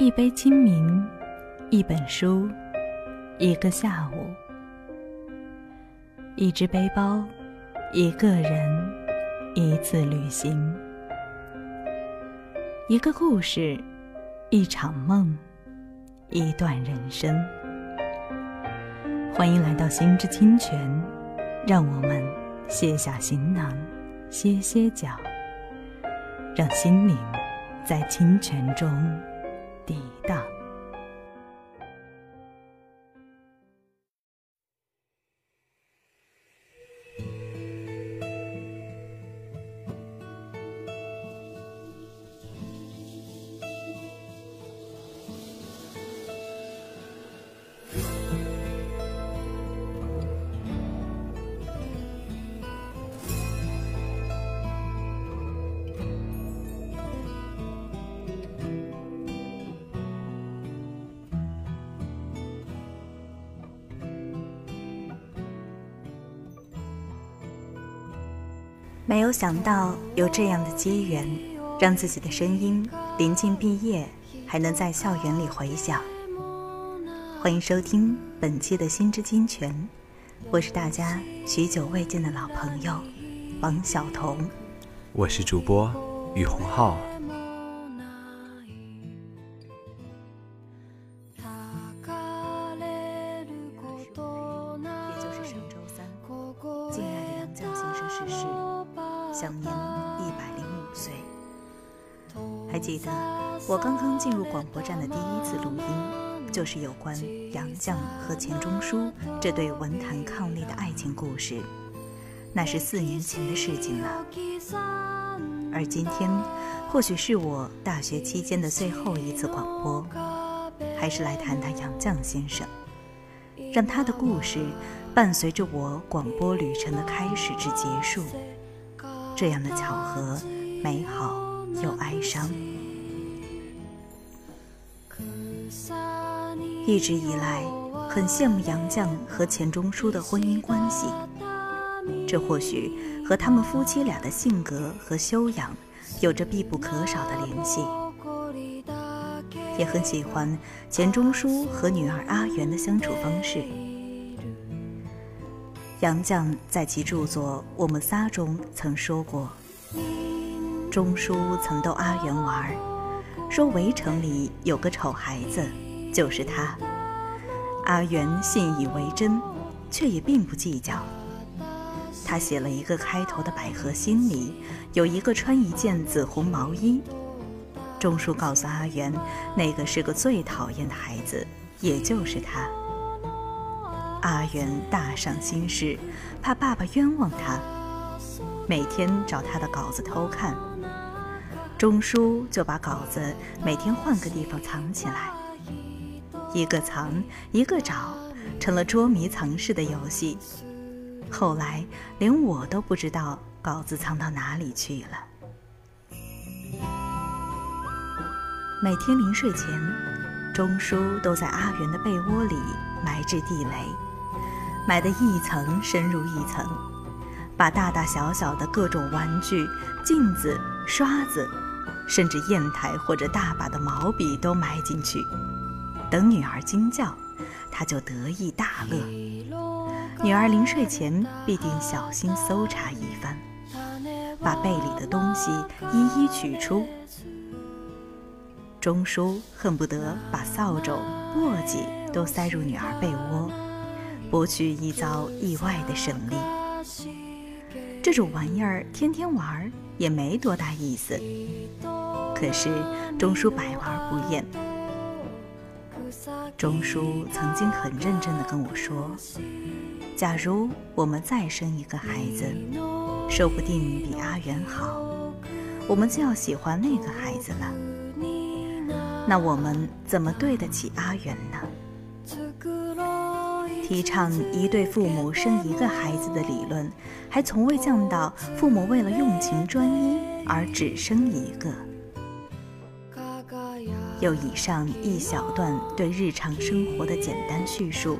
一杯清明，一本书，一个下午，一只背包，一个人，一次旅行，一个故事，一场梦，一段人生。欢迎来到心之清泉，让我们卸下行囊，歇歇脚，让心灵在清泉中没有想到有这样的机缘，让自己的声音临近毕业还能在校园里回响。欢迎收听本期的《心之金泉》，我是大家许久未见的老朋友王晓彤，我是主播于洪浩。是有关杨绛和钱钟书这对文坛伉俪的爱情故事，那是四年前的事情了。而今天，或许是我大学期间的最后一次广播，还是来谈谈杨绛先生，让他的故事伴随着我广播旅程的开始至结束。这样的巧合，美好又哀伤。一直以来，很羡慕杨绛和钱钟书的婚姻关系，这或许和他们夫妻俩的性格和修养有着必不可少的联系。也很喜欢钱钟书和女儿阿元的相处方式。杨绛在其著作《我们仨》中曾说过，钟书曾逗阿元玩，说围城里有个丑孩子，就是他。阿元信以为真，却也并不计较。他写了一个开头的百合心里有一个穿一件紫红毛衣。钟叔告诉阿元，那个是个最讨厌的孩子，也就是他。阿元大伤心事，怕爸爸冤枉他，每天找他的稿子偷看。钟叔就把稿子每天换个地方藏起来，一个藏，一个找，成了捉迷藏式的游戏。后来连我都不知道稿子藏到哪里去了。每天临睡前，钟书都在阿元的被窝里埋置地雷，埋得一层深入一层，把大大小小的各种玩具、镜子、刷子，甚至砚台或者大把的毛笔都埋进去。等女儿惊叫，他就得意大乐。女儿临睡前必定小心搜查一番，把被里的东西一一取出。钟叔恨不得把扫帚、簸箕都塞入女儿被窝，博取一遭意外的胜利。这种玩意儿天天玩也没多大意思，可是钟叔百玩不厌。钟叔曾经很认真地跟我说：“假如我们再生一个孩子，说不定比阿元好，我们就要喜欢那个孩子了。”那我们怎么对得起阿元呢？提倡一对父母生一个孩子的理论，还从未降到父母为了用情专一而只生一个。有以上一小段对日常生活的简单叙述，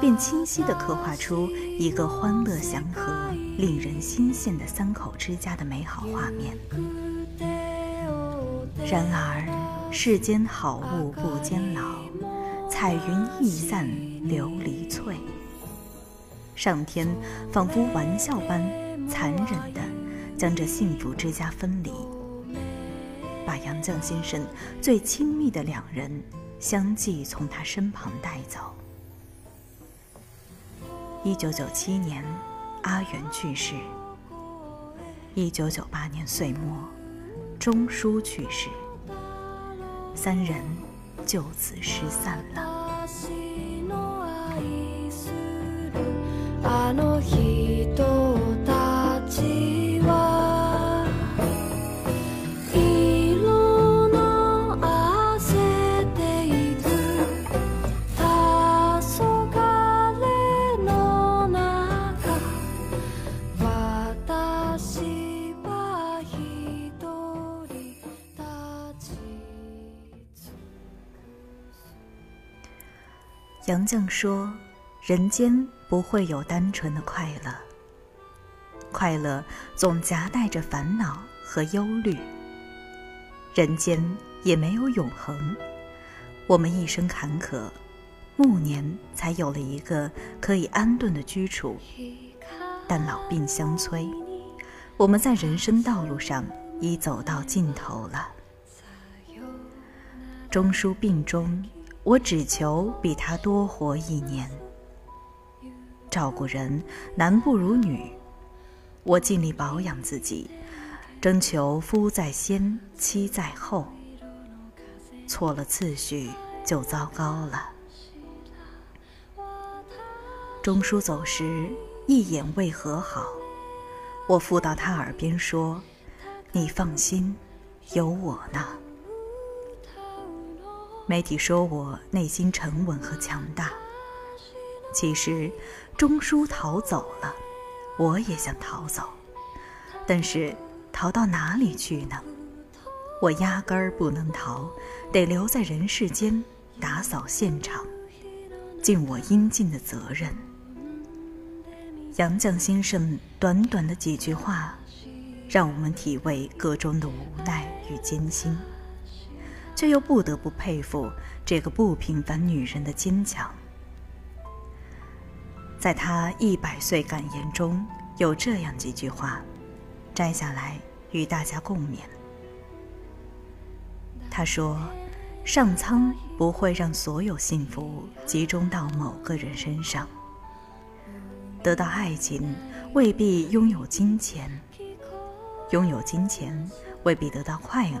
便清晰地刻画出一个欢乐祥和、令人心羡的三口之家的美好画面。然而。世间好物不坚牢，彩云易散琉璃脆。上天仿佛玩笑般残忍地将这幸福之家分离，把杨绛先生最亲密的两人相继从他身旁带走。一九九七年，阿元去世；一九九八年岁末，钟书去世。三人就此失散了。杨绛说：“人间不会有单纯的快乐，快乐总夹带着烦恼和忧虑。人间也没有永恒，我们一生坎坷，暮年才有了一个可以安顿的居处。但老病相催，我们在人生道路上已走到尽头了。钟书病中。”我只求比他多活一年。照顾人男不如女，我尽力保养自己，征求夫在先，妻在后。错了次序就糟糕了。钟书走时一眼未和好，我附到他耳边说：“你放心，有我呢。”媒体说我内心沉稳和强大。其实，钟书逃走了，我也想逃走，但是逃到哪里去呢？我压根儿不能逃，得留在人世间打扫现场，尽我应尽的责任。杨绛先生短短的几句话，让我们体味个中的无奈与艰辛。却又不得不佩服这个不平凡女人的坚强。在她一百岁感言中有这样几句话，摘下来与大家共勉。她说：“上苍不会让所有幸福集中到某个人身上。得到爱情未必拥有金钱，拥有金钱未必得到快乐。”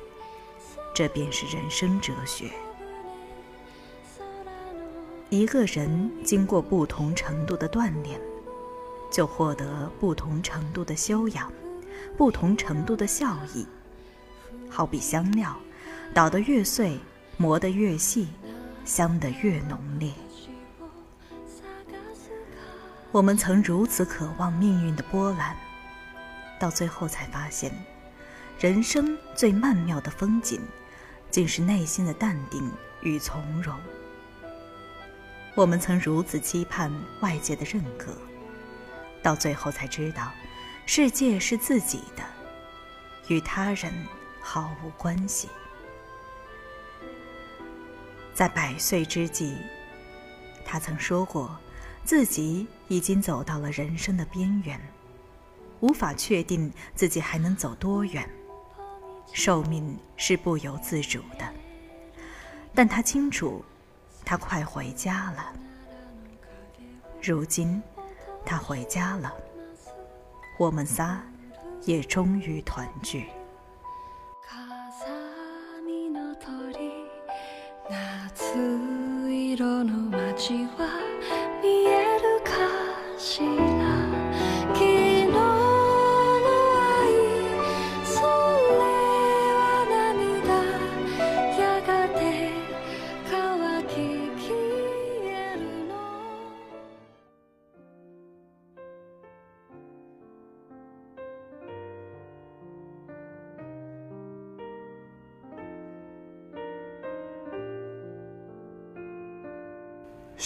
这便是人生哲学。一个人经过不同程度的锻炼，就获得不同程度的修养，不同程度的效益。好比香料，捣得越碎，磨得越细，香得越浓烈。我们曾如此渴望命运的波澜，到最后才发现，人生最曼妙的风景。竟是内心的淡定与从容。我们曾如此期盼外界的认可，到最后才知道，世界是自己的，与他人毫无关系。在百岁之际，他曾说过，自己已经走到了人生的边缘，无法确定自己还能走多远。寿命是不由自主的，但他清楚，他快回家了。如今，他回家了，我们仨也终于团聚。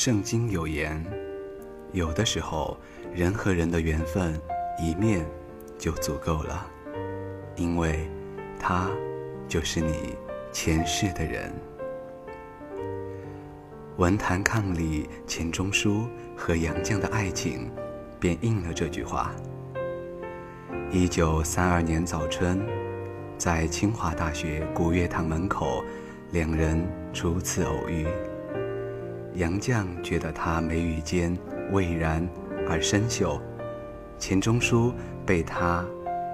圣经有言，有的时候人和人的缘分一面就足够了，因为他就是你前世的人。文坛伉俪钱钟书和杨绛的爱情，便应了这句话。一九三二年早春，在清华大学古月堂门口，两人初次偶遇。杨绛觉得他眉宇间蔚然而深秀，钱钟书被他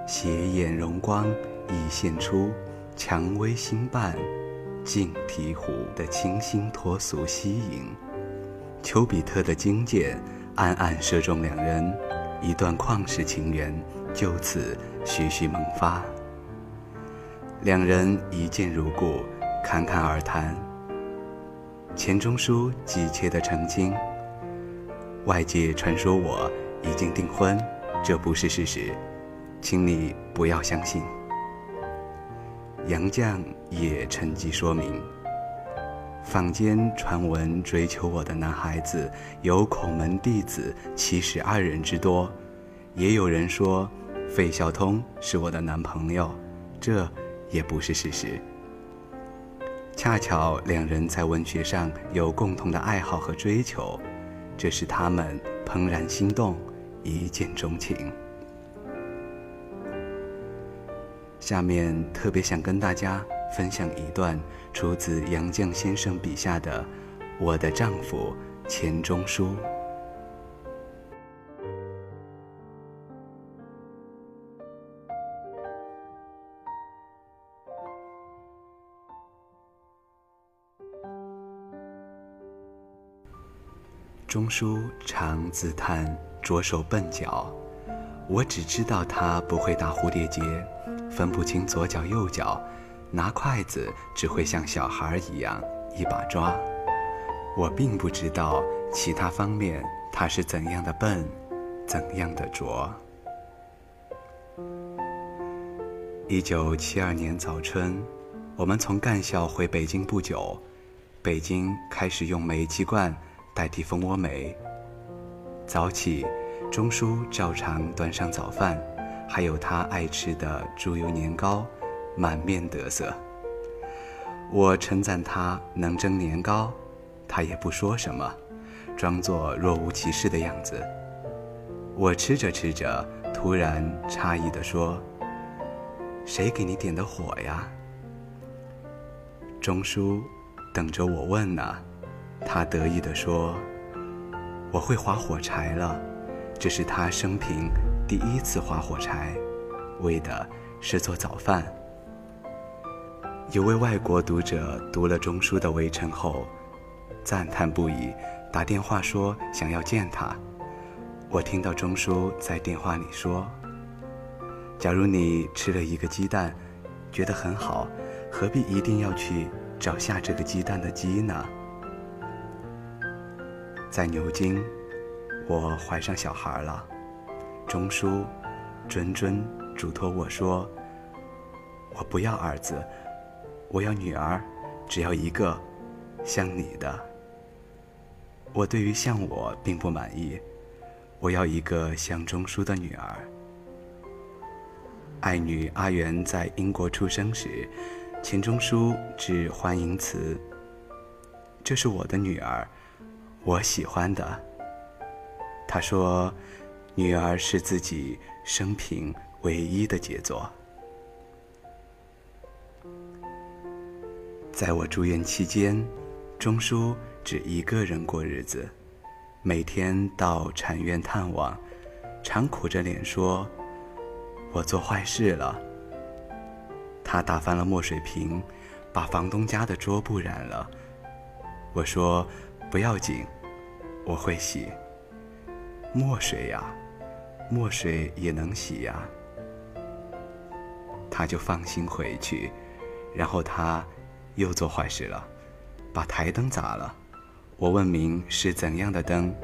斜眼容光已现出蔷薇心瓣、镜醍醐的清新脱俗吸引。丘比特的金箭暗暗射中两人，一段旷世情缘就此徐徐萌发。两人一见如故，侃侃而谈。钱钟书急切的澄清：“外界传说我已经订婚，这不是事实，请你不要相信。”杨绛也趁机说明：“坊间传闻追求我的男孩子有孔门弟子七十二人之多，也有人说费孝通是我的男朋友，这也不是事实。”恰巧两人在文学上有共同的爱好和追求，这使他们怦然心动，一见钟情。下面特别想跟大家分享一段出自杨绛先生笔下的《我的丈夫钱钟书》。钟书常自叹拙手笨脚，我只知道他不会打蝴蝶结，分不清左脚右脚，拿筷子只会像小孩一样一把抓。我并不知道其他方面他是怎样的笨，怎样的拙。一九七二年早春，我们从干校回北京不久，北京开始用煤气罐。代替蜂窝煤。早起，钟叔照常端上早饭，还有他爱吃的猪油年糕，满面得色。我称赞他能蒸年糕，他也不说什么，装作若无其事的样子。我吃着吃着，突然诧异地说：“谁给你点的火呀？”钟叔等着我问呢。他得意地说：“我会划火柴了，这是他生平第一次划火柴，为的是做早饭。”有位外国读者读了钟书的《围城》后，赞叹不已，打电话说想要见他。我听到钟书在电话里说：“假如你吃了一个鸡蛋，觉得很好，何必一定要去找下这个鸡蛋的鸡呢？”在牛津，我怀上小孩了。钟书谆谆嘱托我说：“我不要儿子，我要女儿，只要一个，像你的。”我对于像我并不满意，我要一个像钟书的女儿。爱女阿元在英国出生时，钱钟书致欢迎词：“这是我的女儿。”我喜欢的，他说：“女儿是自己生平唯一的杰作。”在我住院期间，钟叔只一个人过日子，每天到产院探望，常苦着脸说：“我做坏事了。”他打翻了墨水瓶，把房东家的桌布染了。我说。不要紧，我会洗。墨水呀，墨水也能洗呀。他就放心回去，然后他又做坏事了，把台灯砸了。我问明是怎样的灯，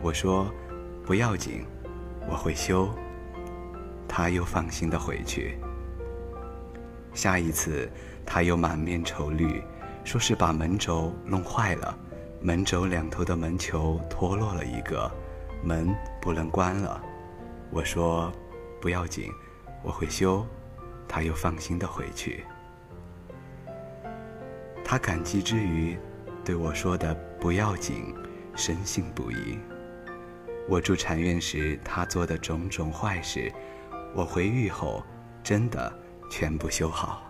我说不要紧，我会修。他又放心的回去。下一次他又满面愁虑，说是把门轴弄坏了。门轴两头的门球脱落了一个，门不能关了。我说：“不要紧，我会修。”他又放心的回去。他感激之余，对我说的“不要紧”，深信不疑。我住禅院时，他做的种种坏事，我回狱后，真的全部修好。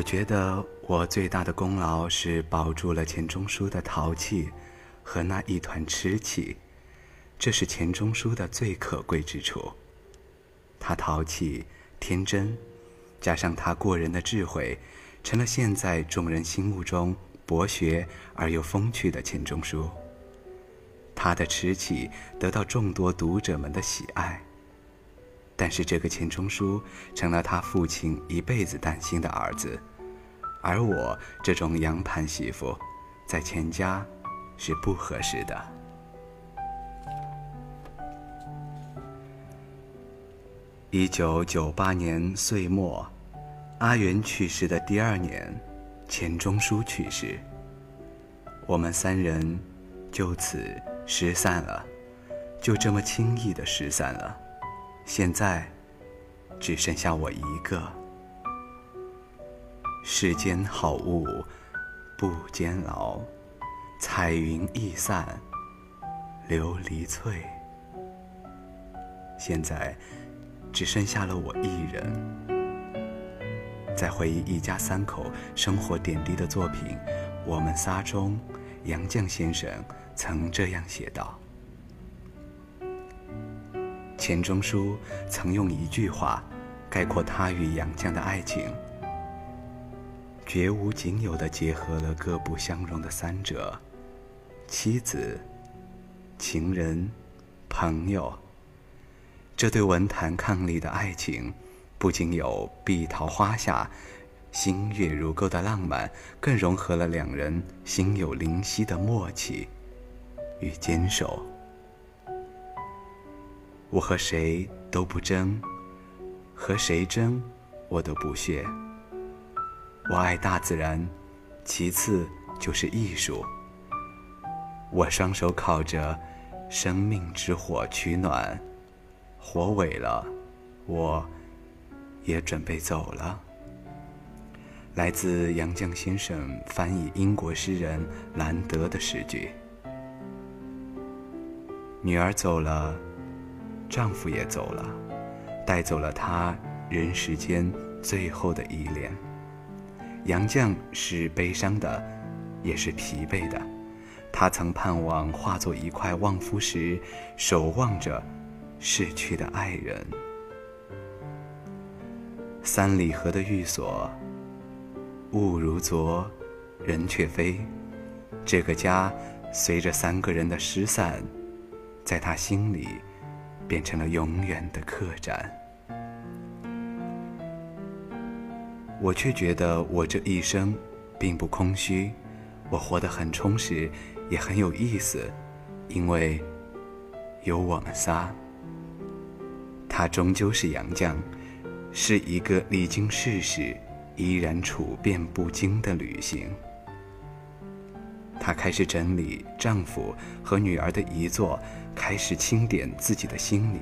我觉得我最大的功劳是保住了钱钟书的淘气和那一团痴气，这是钱钟书的最可贵之处。他淘气、天真，加上他过人的智慧，成了现在众人心目中博学而又风趣的钱钟书。他的痴气得到众多读者们的喜爱。但是这个钱钟书成了他父亲一辈子担心的儿子，而我这种洋盘媳妇，在钱家是不合适的。一九九八年岁末，阿元去世的第二年，钱钟书去世，我们三人就此失散了，就这么轻易的失散了。现在，只剩下我一个。世间好物不坚牢，彩云易散琉璃脆。现在，只剩下了我一人。在回忆一家三口生活点滴的作品《我们仨》中，杨绛先生曾这样写道。钱钟书曾用一句话概括他与杨绛的爱情：绝无仅有的结合了各不相容的三者——妻子、情人、朋友。这对文坛伉俪的爱情，不仅有碧桃花下星月如钩的浪漫，更融合了两人心有灵犀的默契与坚守。我和谁都不争，和谁争，我都不屑。我爱大自然，其次就是艺术。我双手烤着生命之火取暖，火萎了，我也准备走了。来自杨绛先生翻译英国诗人兰德的诗句：女儿走了。丈夫也走了，带走了她人世间最后的依恋。杨绛是悲伤的，也是疲惫的。他曾盼望化作一块望夫石，守望着逝去的爱人。三里河的寓所，物如昨，人却非。这个家随着三个人的失散，在他心里。变成了永远的客栈。我却觉得我这一生并不空虚，我活得很充实，也很有意思，因为有我们仨。他终究是杨绛，是一个历经世事依然处变不惊的旅行。她开始整理丈夫和女儿的遗作。开始清点自己的心灵，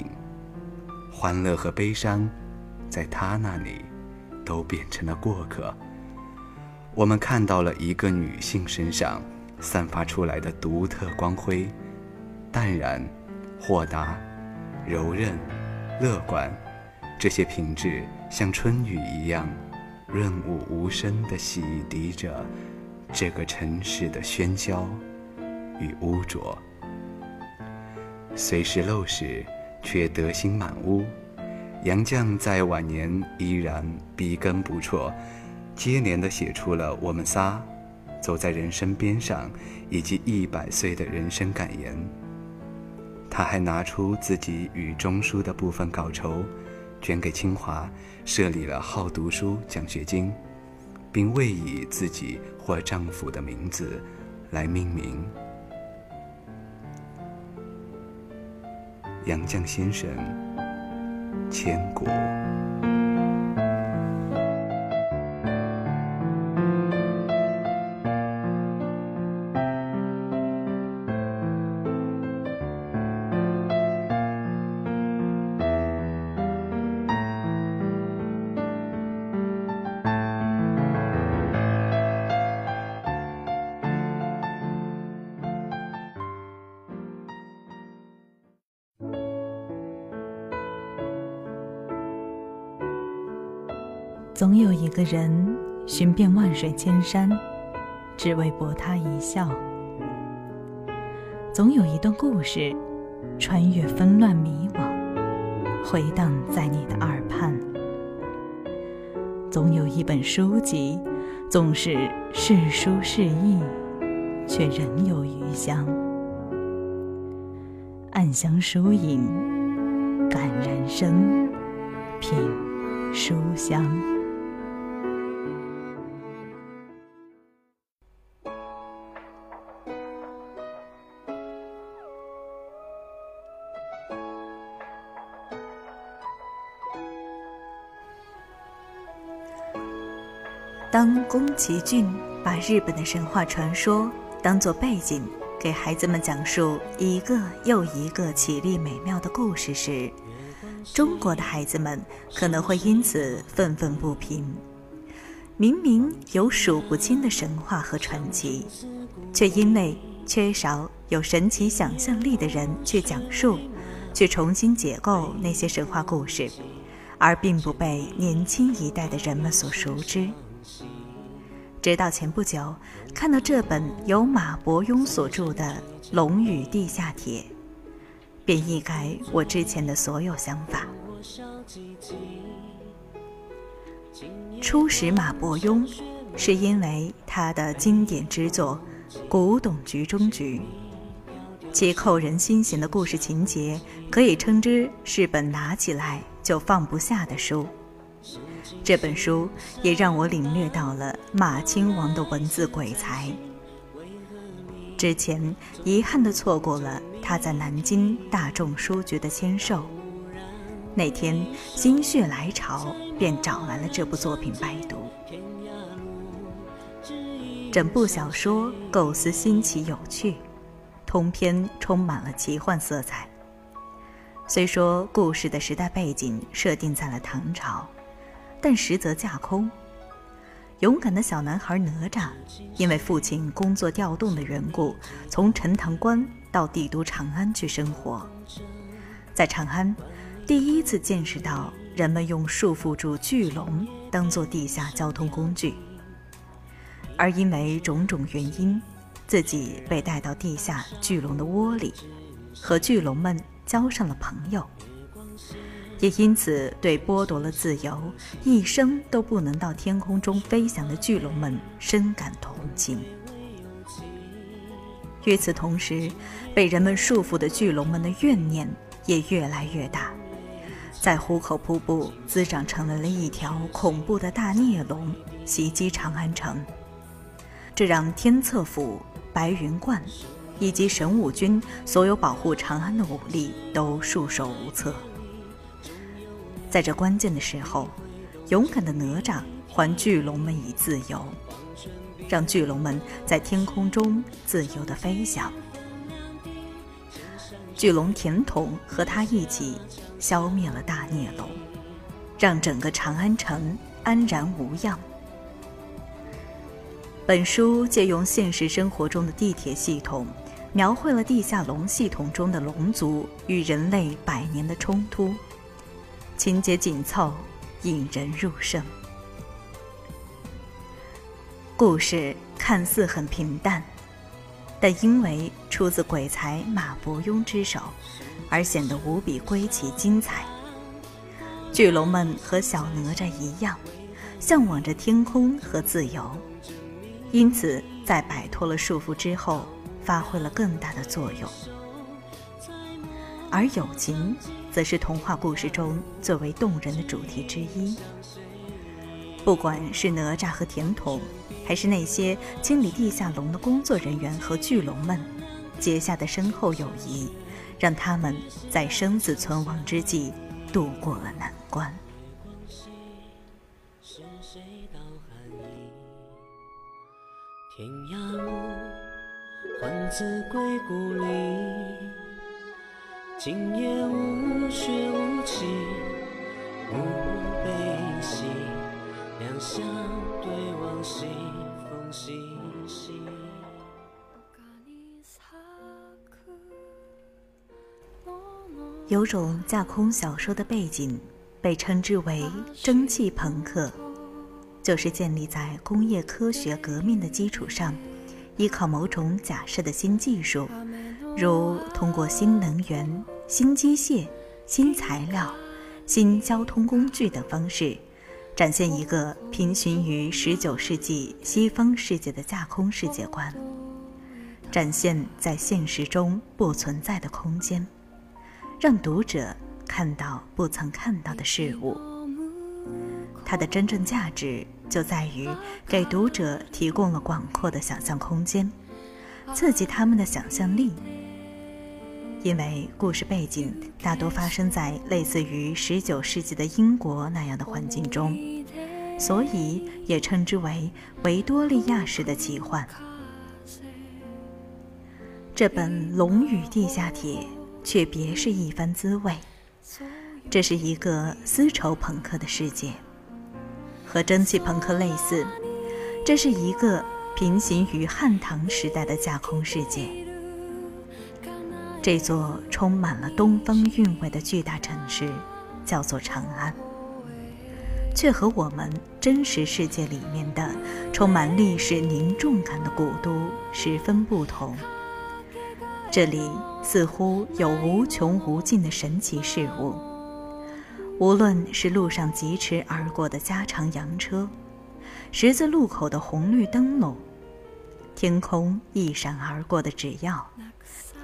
欢乐和悲伤，在她那里，都变成了过客。我们看到了一个女性身上散发出来的独特光辉，淡然、豁达、柔韧、乐观，这些品质像春雨一样，润物无声地洗涤着这个城市的喧嚣与污浊。虽是陋室，却德心满屋。杨绛在晚年依然笔耕不辍，接连的写出了《我们仨》《走在人生边上》以及一百岁的人生感言。他还拿出自己与钟书的部分稿酬，捐给清华，设立了好读书奖学金，并未以自己或丈夫的名字来命名。杨绛先生，千古。总有一个人寻遍万水千山，只为博他一笑；总有一段故事，穿越纷乱迷惘，回荡在你的耳畔；总有一本书籍，纵是是书是意，却仍有余香。暗香疏影，感人生，品书香。当宫崎骏把日本的神话传说当作背景，给孩子们讲述一个又一个绮丽美妙的故事时，中国的孩子们可能会因此愤愤不平。明明有数不清的神话和传奇，却因为缺少有神奇想象力的人去讲述、去重新解构那些神话故事，而并不被年轻一代的人们所熟知。直到前不久，看到这本由马伯庸所著的《龙与地下铁》，便一改我之前的所有想法。初识马伯庸，是因为他的经典之作《古董局中局》，其扣人心弦的故事情节，可以称之是本拿起来就放不下的书。这本书也让我领略到了马亲王的文字鬼才。之前遗憾地错过了他在南京大众书局的签售，那天心血来潮便找来了这部作品拜读。整部小说构思新奇有趣，通篇充满了奇幻色彩。虽说故事的时代背景设定在了唐朝。但实则架空。勇敢的小男孩哪吒，因为父亲工作调动的缘故，从陈塘关到帝都长安去生活。在长安，第一次见识到人们用束缚住巨龙当做地下交通工具，而因为种种原因，自己被带到地下巨龙的窝里，和巨龙们交上了朋友。也因此，对剥夺了自由、一生都不能到天空中飞翔的巨龙们深感同情。与此同时，被人们束缚的巨龙们的怨念也越来越大，在壶口瀑布滋长成为了一条恐怖的大孽龙，袭击长安城。这让天策府、白云观以及神武军所有保护长安的武力都束手无策。在这关键的时候，勇敢的哪吒还巨龙们以自由，让巨龙们在天空中自由地飞翔。巨龙甜筒和他一起消灭了大孽龙，让整个长安城安然无恙。本书借用现实生活中的地铁系统，描绘了地下龙系统中的龙族与人类百年的冲突。情节紧凑，引人入胜。故事看似很平淡，但因为出自鬼才马伯庸之手，而显得无比归奇精彩。巨龙们和小哪吒一样，向往着天空和自由，因此在摆脱了束缚之后，发挥了更大的作用。而友情。则是童话故事中最为动人的主题之一。不管是哪吒和甜筒，还是那些清理地下龙的工作人员和巨龙们结下的深厚友谊，让他们在生死存亡之际度过了难关。天涯路，还自归故里。今夜无雪无晴，无悲喜，两相对望，西风细细。有种架空小说的背景，被称之为蒸汽朋克就是建立在工业科学革命的基础上，依靠某种假设的新技术，如通过新能源、新机械、新材料、新交通工具等方式，展现一个平行于19世纪西方世界的架空世界观，展现在现实中不存在的空间，让读者看到不曾看到的事物。它的真正价值就在于给读者提供了广阔的想象空间，刺激他们的想象力。因为故事背景大多发生在类似于19世纪的英国那样的环境中，所以也称之为维多利亚式的奇幻。这本《龙与地下铁》却别是一番滋味，这是一个丝绸朋克的世界。和蒸汽朋克类似，这是一个平行于汉唐时代的架空世界。这座充满了东方韵味的巨大城市，叫做长安，却和我们真实世界里面的充满历史凝重感的古都十分不同。这里似乎有无穷无尽的神奇事物。无论是路上疾驰而过的加长洋车，十字路口的红绿灯笼，天空一闪而过的纸鹞，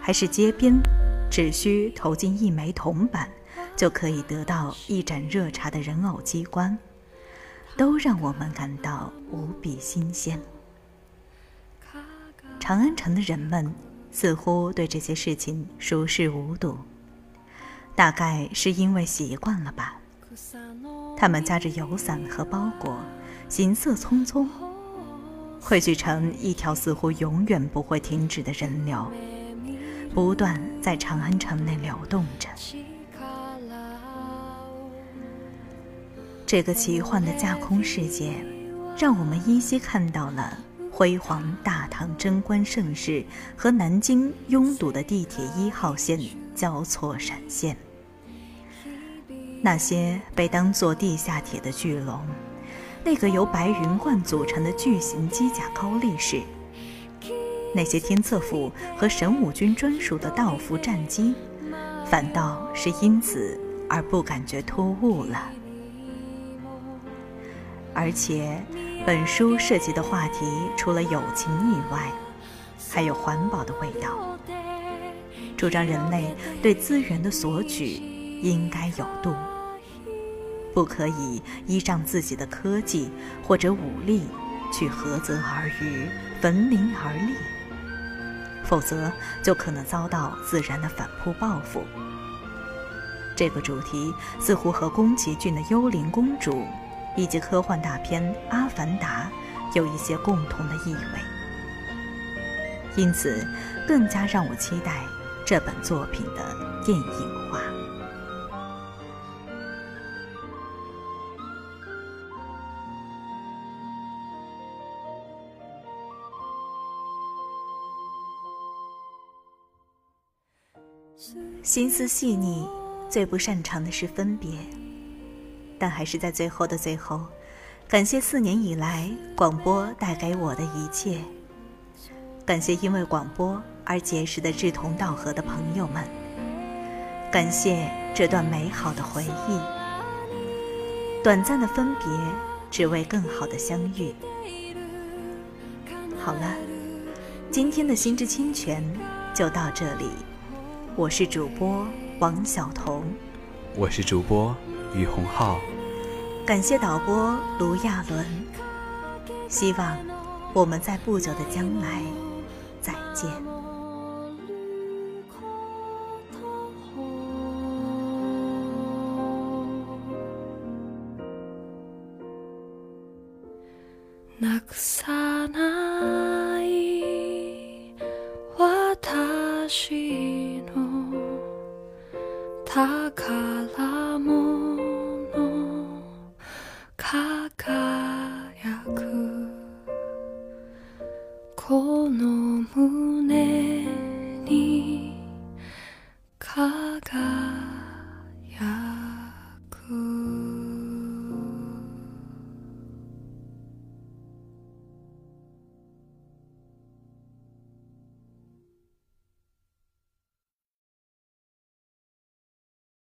还是街边只需投进一枚铜板就可以得到一盏热茶的人偶机关，都让我们感到无比新鲜。长安城的人们似乎对这些事情熟视无睹。大概是因为习惯了吧，他们夹着油伞和包裹，行色匆匆，汇聚成一条似乎永远不会停止的人流，不断在长安城内流动着。这个奇幻的架空世界，让我们依稀看到了辉煌大唐贞观盛世和南京拥堵的地铁一号线交错闪现。那些被当作地下铁的巨龙，那个由白云冠组成的巨型机甲高力士，那些天策府和神武军专属的道服战机，反倒是因此而不感觉突兀了。而且，本书涉及的话题除了友情以外，还有环保的味道，主张人类对资源的索取应该有度。不可以依仗自己的科技或者武力去涸泽而渔、焚林而立，否则就可能遭到自然的反扑报复。这个主题似乎和宫崎骏的《幽灵公主》以及科幻大片《阿凡达》有一些共同的意味，因此更加让我期待这本作品的电影化。心思细腻，最不擅长的是分别，但还是在最后的最后，感谢四年以来广播带给我的一切，感谢因为广播而结识的志同道合的朋友们，感谢这段美好的回忆。短暂的分别，只为更好的相遇。好了，今天的心之清泉就到这里。我是主播王晓彤，我是主播于洪浩，感谢导播卢亚伦，希望我们在不久的将来再见。